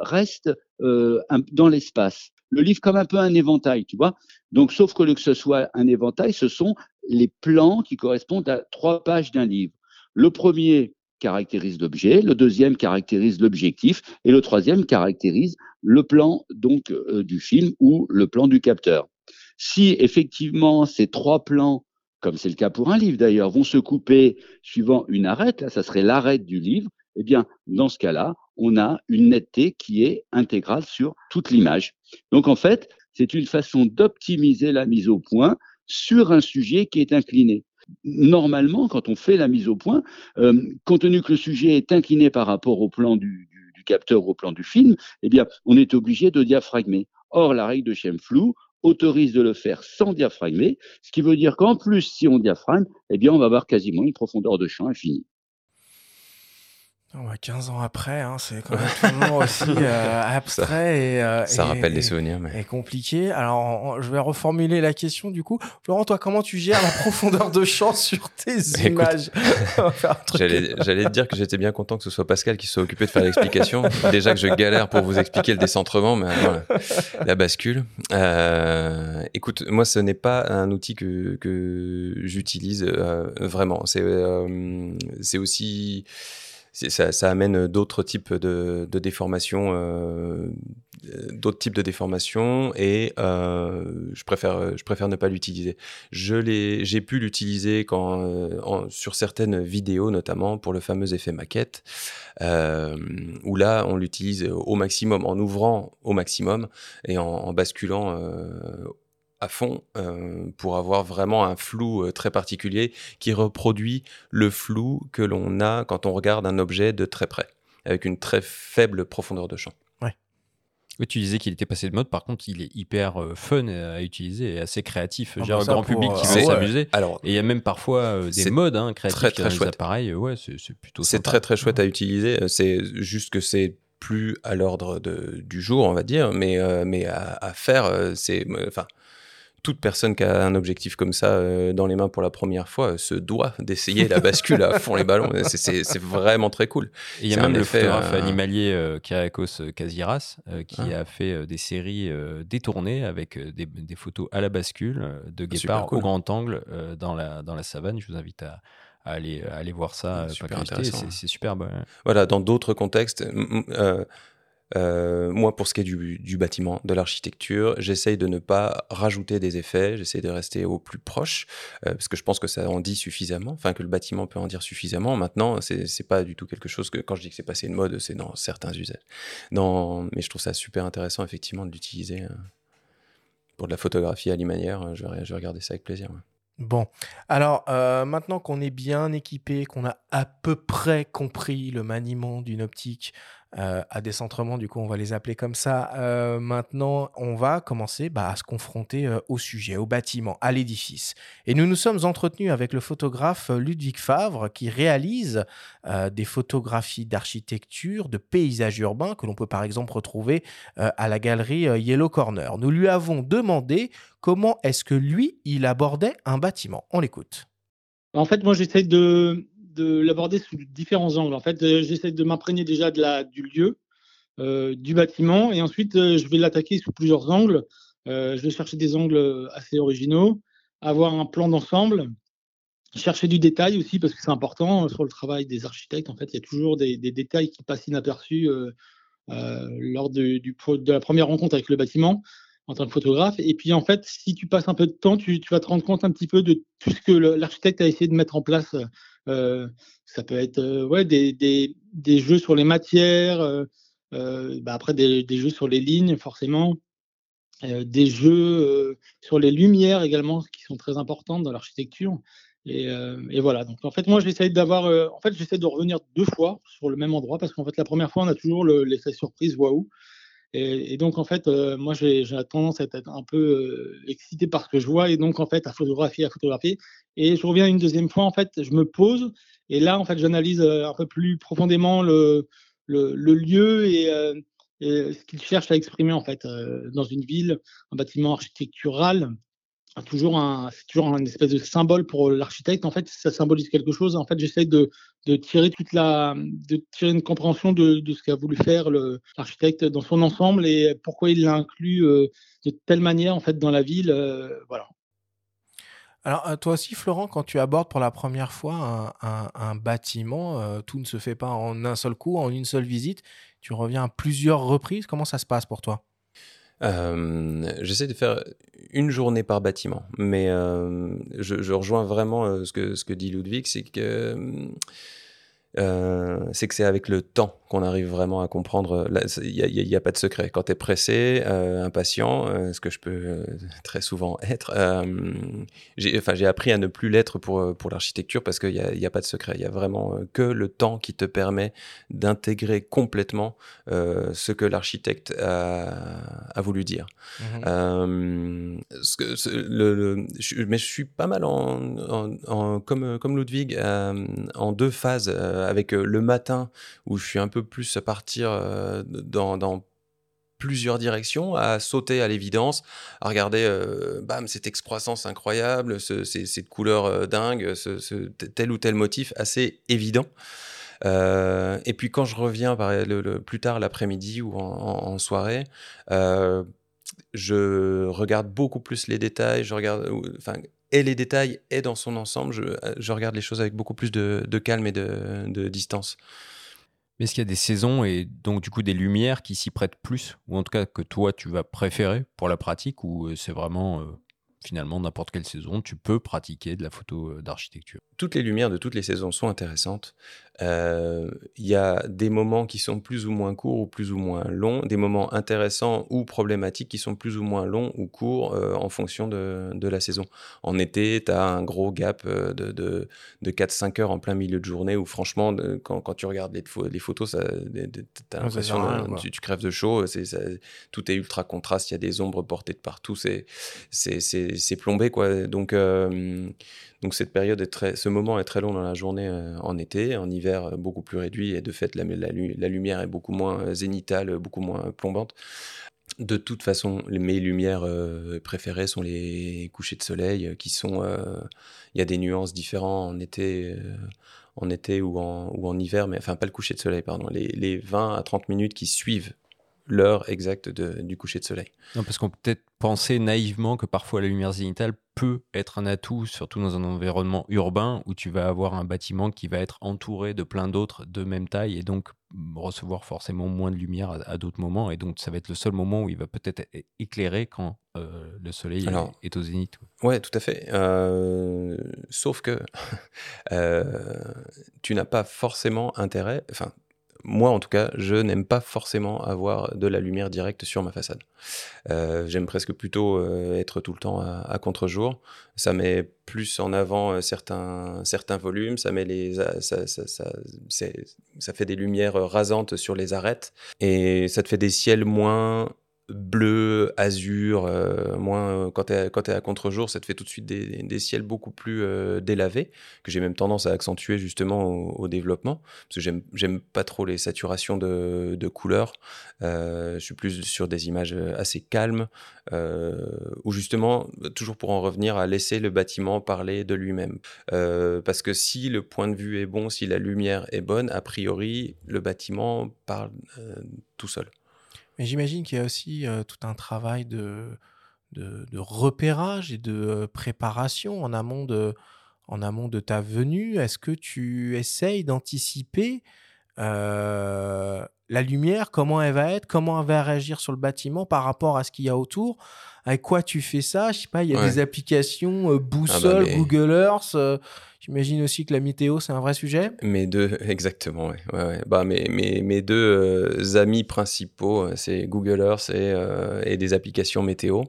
restent dans l'espace. Le livre comme un peu un éventail, tu vois. Donc, sauf que, que ce soit un éventail, ce sont les plans qui correspondent à trois pages d'un livre. Le premier caractérise l'objet, le deuxième caractérise l'objectif et le troisième caractérise le plan donc euh, du film ou le plan du capteur. Si effectivement ces trois plans, comme c'est le cas pour un livre d'ailleurs, vont se couper suivant une arête, là ça serait l'arête du livre, eh bien dans ce cas-là, on a une netteté qui est intégrale sur toute l'image. Donc en fait, c'est une façon d'optimiser la mise au point sur un sujet qui est incliné normalement, quand on fait la mise au point, euh, compte tenu que le sujet est incliné par rapport au plan du, capteur ou au plan du film, eh bien, on est obligé de diaphragmer. Or, la règle de Schemflou autorise de le faire sans diaphragmer, ce qui veut dire qu'en plus, si on diaphragme, eh bien, on va avoir quasiment une profondeur de champ infinie. 15 ans après, hein, c'est quand même toujours aussi [LAUGHS] euh, abstrait et, euh, ça rappelle des souvenirs, mais... et compliqué. Alors, je vais reformuler la question du coup. Florent, toi, comment tu gères la [LAUGHS] profondeur de champ sur tes images [LAUGHS] J'allais te dire que j'étais bien content que ce soit Pascal qui soit occupé de faire l'explication. Déjà que je galère pour vous expliquer le décentrement, mais voilà, la bascule. Euh, écoute, moi, ce n'est pas un outil que, que j'utilise euh, vraiment. C'est euh, c'est aussi ça, ça, amène d'autres types de, de déformations, euh, d'autres types de déformations, et euh, je préfère, je préfère ne pas l'utiliser. Je j'ai pu l'utiliser quand, euh, sur certaines vidéos, notamment pour le fameux effet maquette, euh, où là, on l'utilise au maximum, en ouvrant au maximum et en, en basculant euh, à fond euh, pour avoir vraiment un flou euh, très particulier qui reproduit le flou que l'on a quand on regarde un objet de très près, avec une très faible profondeur de champ. Oui, tu disais qu'il était passé de mode, par contre, il est hyper euh, fun à utiliser et assez créatif. J'ai un grand public qui veut s'amuser. Alors, et il y a même parfois des modes hein, créatifs très, très chouette. appareils. Ouais, c'est plutôt C'est très très chouette à utiliser. C'est juste que c'est plus à l'ordre du jour, on va dire, mais, mais à, à faire, c'est. Enfin toute personne qui a un objectif comme ça euh, dans les mains pour la première fois euh, se doit d'essayer la bascule à fond les ballons. C'est vraiment très cool. Il y a même le photographe euh, animalier euh, Kyriakos Kaziras qui ah. a fait des séries détournées avec des, photos à la bascule de ah, guépards au grand angle dans, la, dans la savane. Je vous invite à, aller, aller voir ça. C'est superbe. Voilà, dans d'autres contextes, Euh, moi, pour ce qui est du, bâtiment, de l'architecture, j'essaye de ne pas rajouter des effets, j'essaye de rester au plus proche, euh, parce que je pense que ça en dit suffisamment, enfin que le bâtiment peut en dire suffisamment. Maintenant, c'est pas du tout quelque chose que, quand je dis que c'est passé une mode, c'est dans certains usages. Dans, mais je trouve ça super intéressant, effectivement, de l'utiliser euh, pour de la photographie à l'imanière. Je vais regarder ça avec plaisir. Bon, alors maintenant qu'on est bien équipé, qu'on a à peu près compris le maniement d'une optique, euh, à décentrement, du coup on va les appeler comme ça. Euh, maintenant, on va commencer bah, à se confronter euh, au sujet, au bâtiment, à l'édifice. Et nous nous sommes entretenus avec le photographe Ludwig Favre qui réalise des photographies d'architecture, de paysages urbains que l'on peut par exemple retrouver à la galerie Yellow Corner. Nous lui avons demandé comment est-ce que lui, il abordait un bâtiment. On l'écoute. En fait, moi j'essaie de, de l'aborder sous différents angles. En fait, euh, j'essaie de m'imprégner déjà de la, du lieu, euh, du bâtiment, et ensuite euh, je vais l'attaquer sous plusieurs angles. je vais chercher des angles assez originaux, avoir un plan d'ensemble, chercher du détail aussi parce que c'est important sur le travail des architectes. En fait, il y a toujours des, détails qui passent inaperçus lors de, la première rencontre avec le bâtiment en tant que photographe. Et puis, en fait, si tu passes un peu de temps, tu, vas te rendre compte un petit peu de tout ce que l'architecte a essayé de mettre en place ça peut être euh, ouais, des, des, des, jeux sur les matières, euh, bah après des, des, jeux sur les lignes, forcément. des jeux sur les lumières également, qui sont très importantes dans l'architecture. Et, et, voilà. Donc en fait, moi, j'essaie d'avoir, en fait, j'essaie de revenir deux fois sur le même endroit parce qu'en fait, la première fois, on a toujours l'effet surprise, waouh. Et, donc, en fait, euh, moi, j'ai tendance à être un peu euh, excité par ce que je vois et donc, en fait, à photographier, à photographier. Et je reviens une deuxième fois, en fait, je me pose et là, en fait, j'analyse euh, un peu plus profondément le, le, lieu et, et, ce qu'il cherche à exprimer, en fait, dans une ville, un bâtiment architectural toujours c'est toujours un espèce de symbole pour l'architecte. En fait, ça symbolise quelque chose. En fait, j'essaie de, tirer toute la, de tirer une compréhension de, ce qu'a voulu faire l'architecte dans son ensemble et pourquoi il l'a inclus euh, de telle manière en fait dans la ville. Euh, voilà. Alors, euh, toi aussi, Florent, quand tu abordes pour la première fois un, bâtiment, tout ne se fait pas en un seul coup, en une seule visite. Tu reviens à plusieurs reprises. Comment ça se passe pour toi? J'essaie de faire une journée par bâtiment, mais je, je, rejoins vraiment ce, que, ce que dit Ludwig, c'est que euh, c'est que c'est avec le temps qu'on arrive vraiment à comprendre. Il n'y a, a, pas de secret. Quand tu es pressé, euh, impatient, euh, ce que je peux très souvent être, j'ai enfin, appris à ne plus l'être pour, pour l'architecture parce qu'il n'y a, a, pas de secret. Il y a vraiment que le temps qui te permet d'intégrer complètement ce que l'architecte a, a, voulu dire. Mmh ce que, le, mais je suis pas mal en, en, comme, comme Ludwig en deux phases avec le matin où je suis un peu plus à partir dans, plusieurs directions, à sauter à l'évidence, à regarder, bam, cette excroissance incroyable, ce, ces, cette couleur dingue, ce, tel ou tel motif assez évident. et puis quand je reviens par, le, plus tard l'après-midi ou en, soirée, je regarde beaucoup plus les détails, je regarde, enfin, et les détails et dans son ensemble, je, regarde les choses avec beaucoup plus de, calme et de distance. Mais est-ce qu'il y a des saisons et donc du coup des lumières qui s'y prêtent plus, ou en tout cas que toi tu vas préférer pour la pratique, ou c'est vraiment euh, finalement n'importe quelle saison, tu peux pratiquer de la photo euh, d'architecture? Toutes les lumières de toutes les saisons sont intéressantes. Euh, il y a des moments qui sont plus ou moins courts ou plus ou moins longs, des moments intéressants ou problématiques qui sont plus ou moins longs ou courts euh, en fonction de, de, la saison. En été, tu as un gros gap euh, de, de, de 4-5 heures en plein milieu de journée où franchement, quand, quand, tu regardes les, les photos, tu as l'impression que tu, tu, crèves de chaud, c'est, tout est ultra contraste, il y a des ombres portées de partout, c'est, c'est, plombé. Quoi. Donc, donc cette période est très, ce moment est très long dans la journée en été, en hiver euh, beaucoup plus réduit et de fait la, la, lumière est beaucoup moins euh, zénitale, beaucoup moins plombante. De toute façon, mes lumières euh, préférées sont les couchers de soleil qui sont. Il y a des nuances différentes en été, en été ou, en, ou en hiver, mais enfin pas le coucher de soleil, pardon. Les, les 20 à 30 minutes qui suivent l'heure exacte de- du coucher de soleil. Non, parce qu'on peut peut-être penser naïvement que parfois la lumière zénitale peut être un atout, surtout dans un environnement urbain où tu vas avoir un bâtiment qui va être entouré de plein d'autres de même taille et donc recevoir forcément moins de lumière à, à d'autres moments. Et donc, ça va être le seul moment où il va peut-être éclairer quand euh, le soleil est, au zénith. Ouais, tout à fait. Euh, sauf que [LAUGHS] euh, tu n'as pas forcément intérêt, enfin, moi en tout cas, je n'aime pas forcément avoir de la lumière directe sur ma façade. Euh, J'aime presque plutôt euh, être tout le temps à, contre-jour. Ça met plus en avant euh, certains, certains volumes, ça, met les, ça, ça, ça fait des lumières rasantes sur les arêtes et ça te fait des ciels moins bleu, azur, euh, moins euh, quand tu es, à contre-jour, ça te fait tout de suite des, ciels beaucoup plus euh, délavés, que j'ai même tendance à accentuer justement au, développement, parce que j'aime- pas trop les saturations de, de couleurs, je suis plus sur des images assez calmes, où justement, toujours pour en revenir, à laisser le bâtiment parler de lui-même. Parce que si le point de vue est bon, si la lumière est bonne, a priori, le bâtiment parle tout seul. Mais j'imagine qu'il y a aussi tout un travail de, repérage et de préparation en amont de, ta venue. Est-ce que tu essayes d'anticiper la lumière, comment elle va être, comment elle va réagir sur le bâtiment par rapport à ce qu'il y a autour? Avec quoi tu fais ça? Je sais pas, il y a Ouais. des applications euh, boussole, mais- Google Earth. euh, J'imagine aussi que la météo, c'est un vrai sujet. Mes deux, [LAUGHS] exactement, ouais. ouais, ouais. Bah, mes, mes, mes deux euh, amis principaux, euh, c'est Google Earth et, euh, et des applications météo.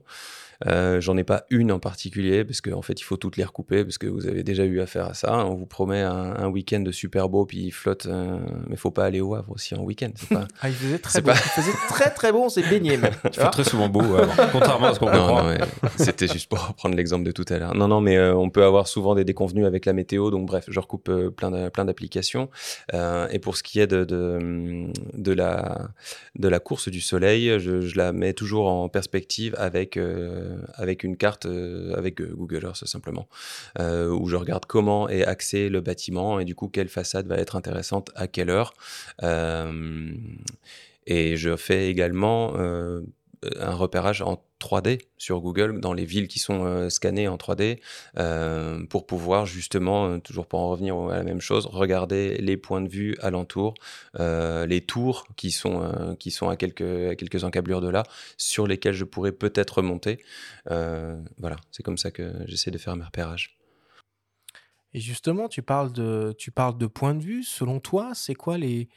Euh, J'en ai pas une en particulier parce qu'en fait il faut toutes les recouper parce que vous avez déjà eu affaire à ça. On vous promet un, un week-end de super beau puis il flotte, euh, mais faut pas aller au Havre aussi en week-end. c'est Pas... Ah, il faisait très C'est pas- Il faisait très très bon, on s'est baigné même. Il fait très souvent beau, contrairement à ce qu'on peut Non. C'était juste pour reprendre l'exemple de tout à l'heure. Non, non, mais euh, on peut avoir souvent des déconvenus avec la météo. Donc, bref, je recoupe euh, plein de- plein d'applications. Euh, et pour ce qui est de, de, de la, de la course du soleil, je, je la mets toujours en perspective avec, euh, avec une carte, euh, avec euh, Google Earth simplement, euh, où je regarde comment est axé le bâtiment et du coup, quelle façade va être intéressante à quelle heure. Euh, et je fais également euh, un repérage en 3D sur Google dans les villes qui sont euh, scannées en 3D euh, pour pouvoir justement, euh, toujours pour en revenir à la même chose, regarder les points de vue alentour, les tours qui sont, qui sont à, quelques, quelques encablures de là, sur lesquelles je pourrais peut-être remonter. Euh, voilà, c'est comme ça que j'essaie de faire mes repérages. Et justement, tu parles de, tu parles de point de vue. Selon toi, c'est quoi les...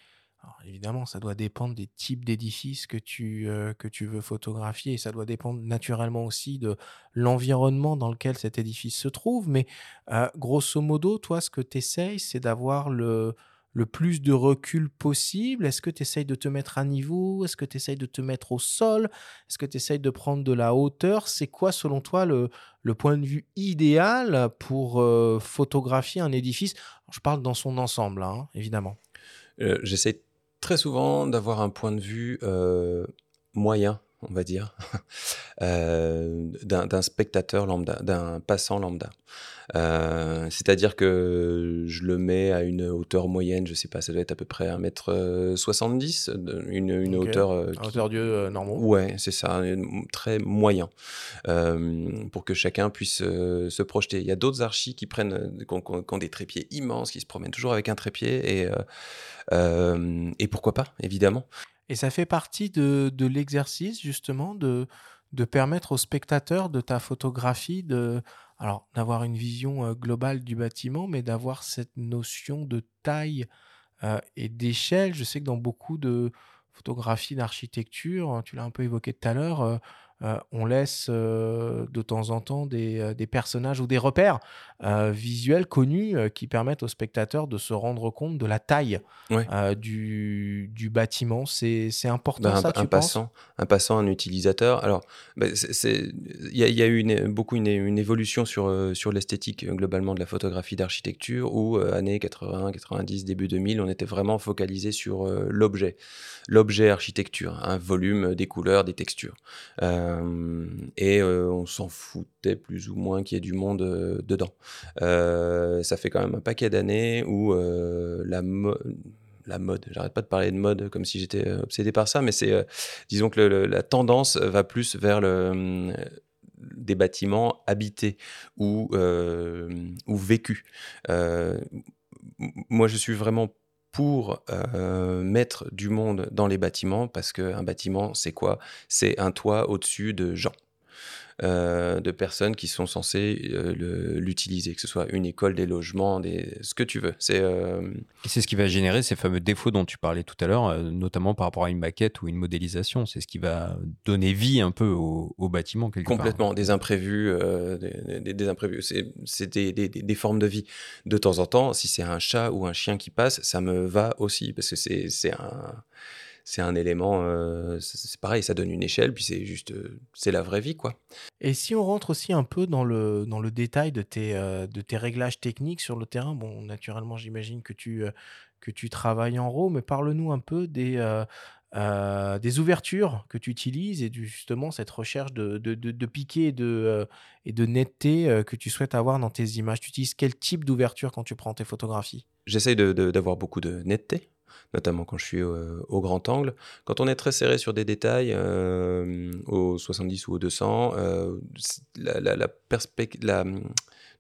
Évidemment, ça doit dépendre des types d'édifices que tu, euh, que tu veux photographier et ça doit dépendre naturellement aussi de l'environnement dans lequel cet édifice se trouve. Mais euh, grosso modo, toi, ce que tu essayes, c'est d'avoir le, le plus de recul possible. Est-ce que tu essayes de te mettre à niveau? Est-ce que tu essayes de te mettre au sol? Est-ce que tu essayes de prendre de la hauteur? C'est quoi, selon toi, le, le point de vue idéal pour euh, photographier un édifice? Je parle dans son ensemble, hein, évidemment. J'essaie très souvent d'avoir un point de vue euh, moyen, on va dire, [LAUGHS] euh, d'un spectateur lambda, d'un passant lambda. Euh, C'est-à-dire que je le mets à une hauteur moyenne, je sais pas, ça doit être à peu près 1m70, une, une Ok. hauteur euh, qui- hauteur d'yeux euh, normaux. Ouais, c'est ça, très moyen, euh, pour que chacun puisse euh, se projeter. Il y a d'autres archis qui prennent, euh, qui ont, qui ont- des trépieds immenses, qui se promènent toujours avec un trépied, et, euh, euh, et pourquoi pas, évidemment. Et ça fait partie de, l'exercice, justement, de, permettre aux spectateurs de ta photographie de, d'avoir une vision euh, globale du bâtiment, mais d'avoir cette notion de taille euh, et d'échelle. Je sais que dans beaucoup de photographies d'architecture, tu l'as un peu évoqué tout à l'heure, euh, euh, on laisse euh, de temps en temps des, euh, des personnages ou des repères visuels connus qui permettent aux spectateurs de se rendre compte de la taille Ouais. du, du bâtiment. C'est important, Ben, ça, un tu penses? passant, un passant, un utilisateur. Alors, ben, il y a, il y a eu une, beaucoup une, une évolution sur, sur l'esthétique globalement de la photographie d'architecture où, années 80, 90, début 2000, on était vraiment focalisé sur l'objet, l'objet architecture, un volume, des couleurs, des textures. Euh, et euh, on s'en foutait plus ou moins qu'il y ait du monde euh, dedans. Euh, ça fait quand même un paquet d'années où euh, la, la mode. J'arrête pas de parler de mode comme si j'étais euh, obsédé par ça, mais c'est, euh, disons que la tendance va plus vers le, hum, des bâtiments habités ou, euh, ou vécus. Euh, moi, je suis vraiment pour euh, mettre du monde dans les bâtiments parce qu'un bâtiment, c'est quoi? C'est un toit au-dessus de gens. Euh, de personnes qui sont censées euh, l'utiliser, que ce soit une école, des logements, des... ce que tu veux. C'est euh, c'est ce qui va générer ces fameux défauts dont tu parlais tout à l'heure, notamment par rapport à une maquette ou une modélisation. C'est ce qui va donner vie un peu au, au bâtiment quelque part. Complètement, des imprévus, des, des- des imprévus. C'est des, des- formes de vie. De temps en temps, si c'est un chat ou un chien qui passe, ça me va aussi parce que c'est un c'est un élément. euh, c'est pareil, ça donne une échelle, puis c'est juste euh, c'est la vraie vie quoi. Et si on rentre aussi un peu dans le, dans le détail de tes, euh, de tes réglages techniques sur le terrain, bon, naturellement, j'imagine que tu, euh, que tu travailles en RAW, mais parle-nous un peu des, euh, des ouvertures que tu utilises et justement cette recherche de, de, de, de piqué et de, euh, et de netteté euh, que tu souhaites avoir dans tes images. Tu utilises quel type d'ouverture quand tu prends tes photographies? J'essaye d'avoir beaucoup de netteté, notamment quand je suis euh, au grand angle. Quand on est très serré sur des détails, euh, au 70 ou au 200, euh, la, hum,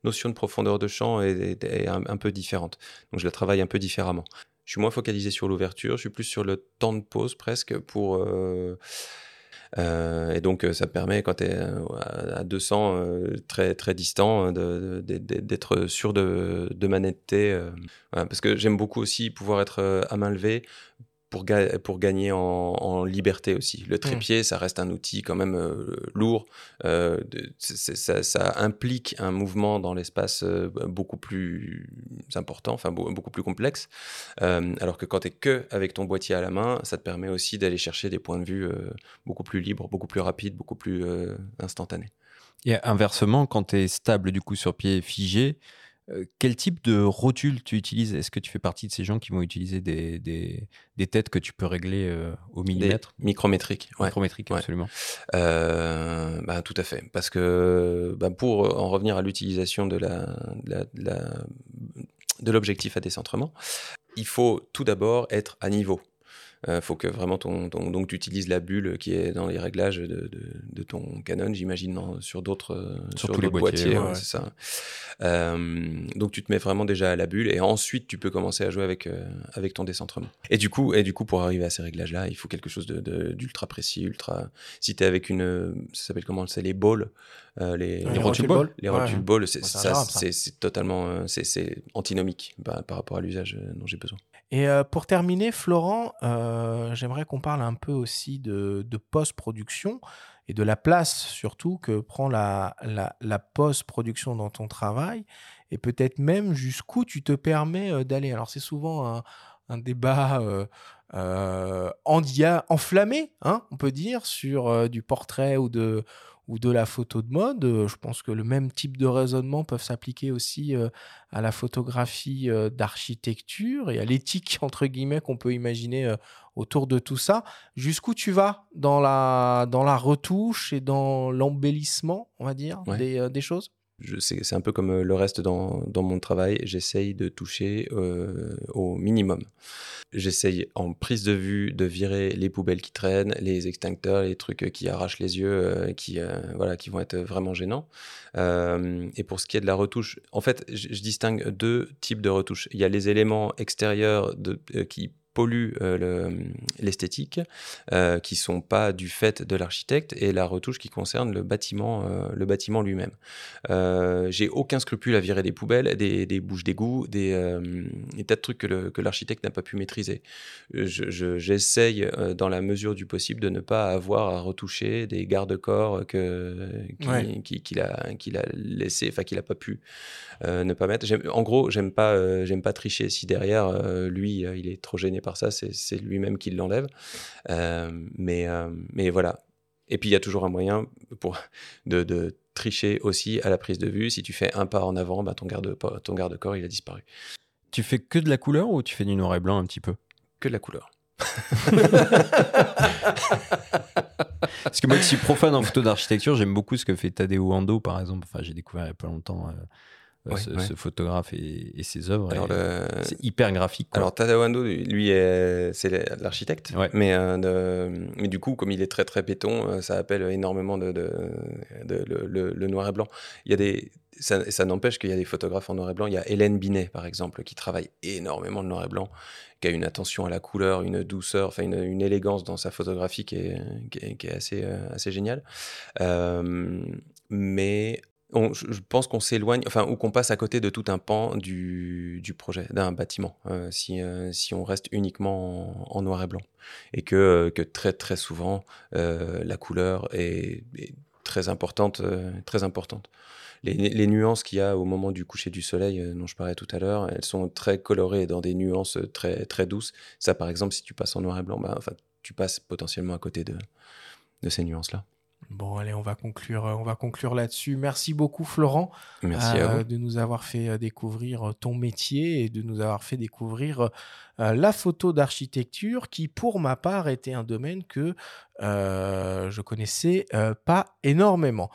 notion de profondeur de champ est, un, peu différente. Donc je la travaille un peu différemment. Je suis moins focalisé sur l'ouverture, je suis plus sur le temps de pause presque pour... euh, et donc, euh, ça permet, quand tu es à 200, euh, très, très distant, euh, d'être sûr de, de ma netteté. euh, voilà, parce que j'aime beaucoup aussi pouvoir être euh, à main levée pour, ga- pour gagner en, en liberté aussi. Le trépied, ça reste un outil quand même euh, lourd. euh, de- ça, ça implique un mouvement dans l'espace euh, beaucoup plus important, enfin beau- beaucoup plus complexe. Euh, alors que quand tu es que avec ton boîtier à la main, ça te permet aussi d'aller chercher des points de vue euh, beaucoup plus libres, beaucoup plus rapides, beaucoup plus euh, instantanés. Et inversement, quand tu es stable du coup sur pied figé, euh, quel type de rotule tu utilises? Est-ce que tu fais partie de ces gens qui vont utiliser des, des, des têtes que tu peux régler euh, au Des millimètre? micrométriques. ouais. Micrométrique, Ouais. absolument. Euh, bah, tout à fait. Parce que bah, pour en revenir à l'utilisation de la, de la- de la- de l'objectif à décentrement, il faut tout d'abord être à niveau. Il faut que vraiment ton, ton- donc tu utilises la bulle qui est dans les réglages de, de- de ton Canon, j'imagine sur d'autres euh, Sur tous les boîtiers, ouais, ouais. c'est ça. Euh, donc tu te mets vraiment déjà à la bulle et ensuite tu peux commencer à jouer avec euh, avec ton décentrement. Et du coup et du coup pour arriver à ces réglages là, il faut quelque chose de- de- d'ultra précis, ultra. Si tu es avec une, euh, ça s'appelle comment C'est les balls, euh, les, Les rotule balls les Ouais. rotule balls, c'est totalement, euh, c'est c'est antinomique par, par rapport à l'usage euh, dont j'ai besoin. Et euh, pour terminer, Florent, euh, j'aimerais qu'on parle un peu aussi de, post-production et de la place surtout que prend la, post-production dans ton travail et peut-être même jusqu'où tu te permets euh, d'aller. Alors c'est souvent un, débat enflammé, hein, on peut dire, sur du portrait ou de, ou de la photo de mode. Euh, Je pense que le même type de raisonnement peuvent s'appliquer aussi euh, à la photographie euh, d'architecture et à l'éthique, [LAUGHS] entre guillemets, qu'on peut imaginer autour de tout ça. Jusqu'où tu vas dans la, dans la retouche et dans l'embellissement, on va dire, Ouais. des, des choses? C'est un peu comme euh, le reste dans, mon travail. J'essaye de toucher euh, au minimum. J'essaye en prise de vue de virer les poubelles qui traînent, les extincteurs, les trucs euh, qui arrachent les yeux, euh, qui, voilà, qui vont être vraiment gênants. Et pour ce qui est de la retouche, en fait, je, distingue deux types de retouches. Il y a les éléments extérieurs qui polluent euh, le- l'esthétique, euh, qui sont pas du fait de l'architecte, et la retouche qui concerne le bâtiment, euh, le bâtiment lui-même. J'ai aucun scrupule à virer des poubelles, des, des bouches d'égout, des, des tas de trucs que le- l'architecte n'a pas pu maîtriser. Je- je- J'essaye, dans la mesure du possible, de ne pas avoir à retoucher des garde-corps Ouais. qu'il a a laissé, enfin qu'il a pas pu euh, ne pas mettre. En gros, j'aime pas euh, j'aime pas tricher. Si derrière euh, lui, il est trop gêné par ça, c'est lui-même qui l'enlève. Euh, mais euh, mais voilà. Et puis il y a toujours un moyen pour de, de tricher aussi à la prise de vue. Si tu fais un pas en avant, bah, ton garde ton garde-corps il a disparu. Tu fais que de la couleur ou tu fais du noir et blanc un petit peu? Que de la couleur. [LAUGHS] Parce que moi qui suis profane en photo d'architecture, j'aime beaucoup ce que fait Tadeo Ando par exemple. Enfin, j'ai découvert il y a pas longtemps euh, Ouais, ce, ouais. ce photographe et, et ses œuvres. Le- C'est hyper graphique. quoi. Alors Tadao Ando, lui, est- c'est l'architecte, Ouais. mais, euh, de- mais du coup, comme il est très très béton, euh, ça appelle énormément de, de- de- le, le- le noir et blanc. Il y a des, ça, ça n'empêche qu'il y a des photographes en noir et blanc. Il y a Hélène Binet, par exemple, qui travaille énormément le noir et blanc, qui a une attention à la couleur, une douceur, enfin une, une élégance dans sa photographie qui est, qui est, qui est assez, euh, assez géniale. Euh, mais je pense qu'on s'éloigne, enfin, ou qu'on passe à côté de tout un pan du, projet, d'un bâtiment, euh, si, euh, si on reste uniquement en, noir et blanc. Et que, euh, très, très souvent, la couleur est, très importante. très importante. Les, nuances qu'il y a au moment du coucher du soleil, dont je parlais tout à l'heure, elles sont très colorées dans des nuances très, très douces. Ça, par exemple, si tu passes en noir et blanc, bah, enfin, tu passes potentiellement à côté de ces nuances-là. Bon, allez, on va conclure, euh, on va conclure là-dessus. Merci beaucoup, Florent, Merci à euh, vous. de nous avoir fait euh, découvrir ton métier et de nous avoir fait découvrir euh, la photo d'architecture, qui, pour ma part, était un domaine que euh, je connaissais pas énormément.